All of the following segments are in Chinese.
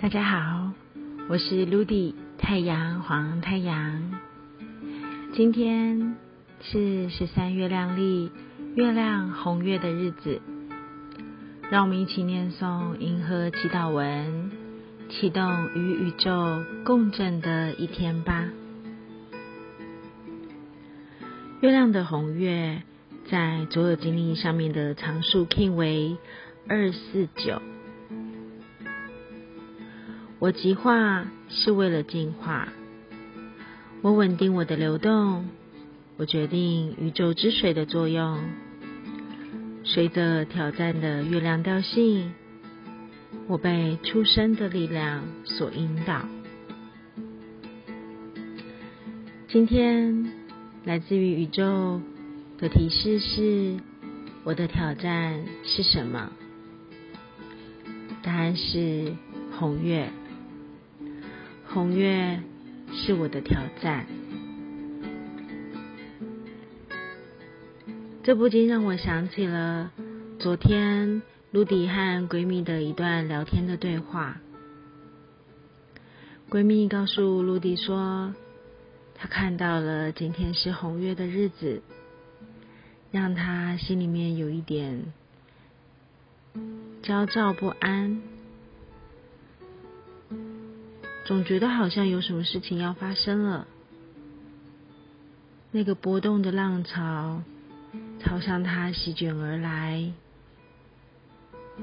大家好，我是 Ludy 太阳黄太阳。今天是十三月亮历月亮红月的日子，让我们一起念诵银河祈祷文，启动与宇宙共振的一天吧。月亮的红月在左耳经历上面的常数 K 为二四九。我极化是为了进化，我稳定我的流动，我决定宇宙之水的作用。随着挑战的月亮调性，我被出生的力量所引导。今天来自于宇宙的提示是：我的挑战是什么？答案是红月。红月是我的挑战，这不禁让我想起了昨天露迪和闺蜜的一段聊天的对话。闺蜜告诉露迪说，她看到了今天是红月的日子，让她心里面有一点焦躁不安。总觉得好像有什么事情要发生了，那个波动的浪潮朝向他席卷而来，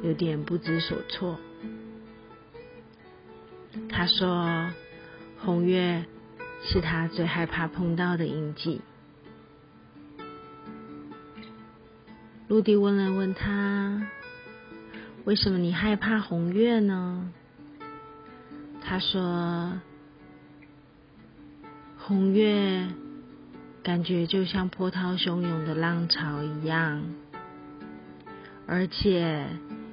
有点不知所措。他说：“红月是他最害怕碰到的印记。”陆地问了问他：“为什么你害怕红月呢？”他说：“红月感觉就像波涛汹涌的浪潮一样，而且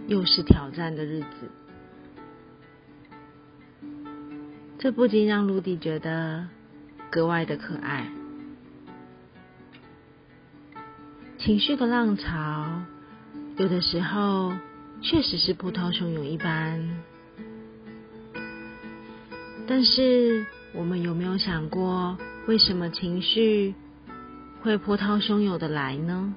又是挑战的日子。这不禁让陆地觉得格外的可爱。情绪的浪潮，有的时候确实是波涛汹涌一般。”但是，我们有没有想过，为什么情绪会波涛汹涌的来呢？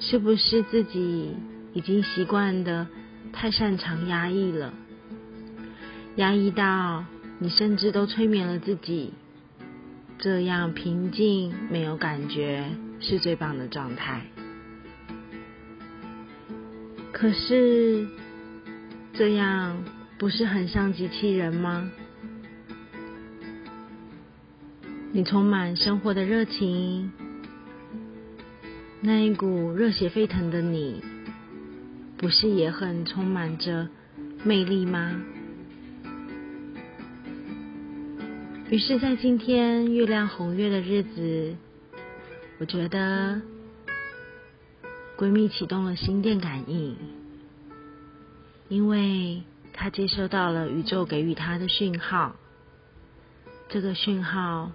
是不是自己已经习惯的太擅长压抑了？压抑到你甚至都催眠了自己，这样平静没有感觉是最棒的状态。可是。这样不是很像机器人吗？你充满生活的热情，那一股热血沸腾的你，不是也很充满着魅力吗？于是，在今天月亮红月的日子，我觉得闺蜜启动了心电感应。因为他接收到了宇宙给予他的讯号，这个讯号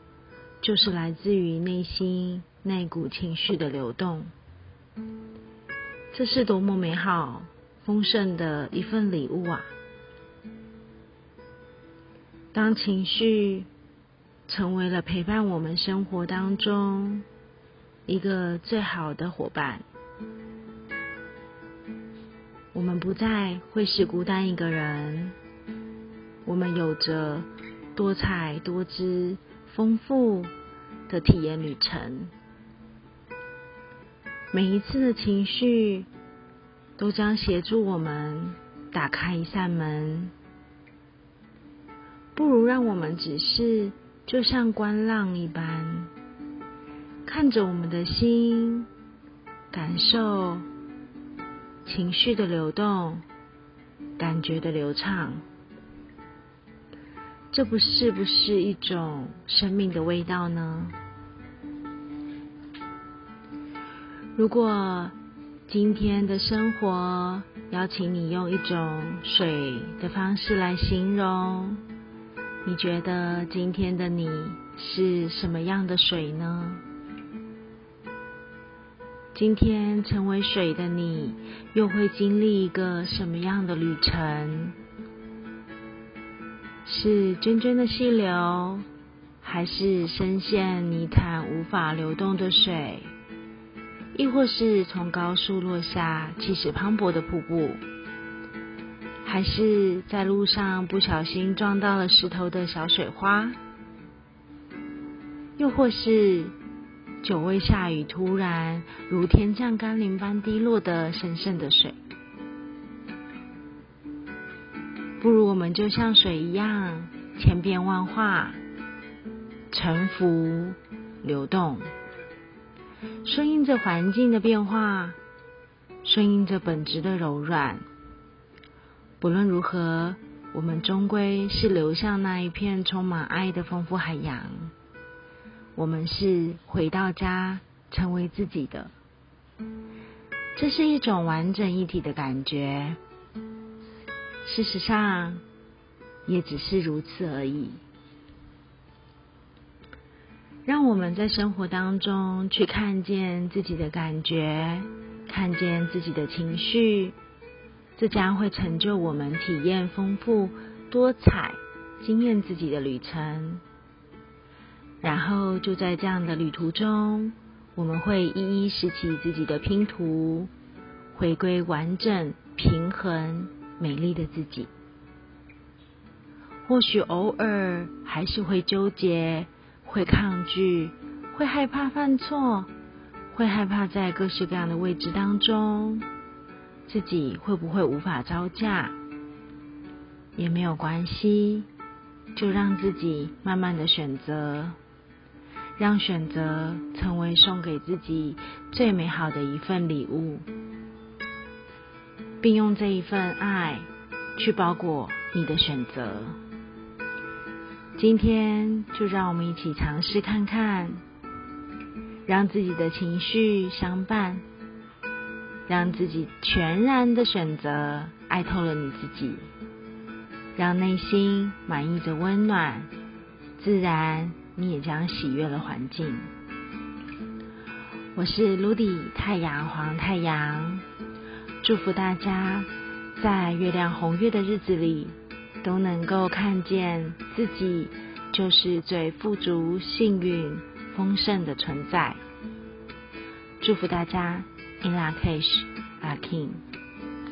就是来自于内心那股情绪的流动。这是多么美好、丰盛的一份礼物啊！当情绪成为了陪伴我们生活当中一个最好的伙伴。我们不再会是孤单一个人，我们有着多彩多姿、丰富的体验旅程。每一次的情绪都将协助我们打开一扇门。不如让我们只是就像观浪一般，看着我们的心，感受。情绪的流动，感觉的流畅，这不是不是一种生命的味道呢？如果今天的生活邀请你用一种水的方式来形容，你觉得今天的你是什么样的水呢？今天成为水的你，又会经历一个什么样的旅程？是涓涓的细流，还是深陷泥潭无法流动的水？亦或是从高处落下气势磅礴的瀑布？还是在路上不小心撞到了石头的小水花？又或是？久未下雨，突然如天降甘霖般滴落的神圣的水，不如我们就像水一样，千变万化，沉浮流动，顺应着环境的变化，顺应着本质的柔软。不论如何，我们终归是流向那一片充满爱的丰富海洋。我们是回到家，成为自己的，这是一种完整一体的感觉。事实上，也只是如此而已。让我们在生活当中去看见自己的感觉，看见自己的情绪，这将会成就我们体验丰富多彩、惊艳自己的旅程。然后就在这样的旅途中，我们会一一拾起自己的拼图，回归完整、平衡、美丽的自己。或许偶尔还是会纠结、会抗拒、会害怕犯错、会害怕在各式各样的位置当中，自己会不会无法招架？也没有关系，就让自己慢慢的选择。让选择成为送给自己最美好的一份礼物，并用这一份爱去包裹你的选择。今天就让我们一起尝试看看，让自己的情绪相伴，让自己全然的选择爱透了你自己，让内心满意着温暖，自然。你也将喜悦了环境。我是卢迪太阳黄太阳，祝福大家在月亮红月的日子里，都能够看见自己就是最富足、幸运、丰盛的存在。祝福大家，In a case a King。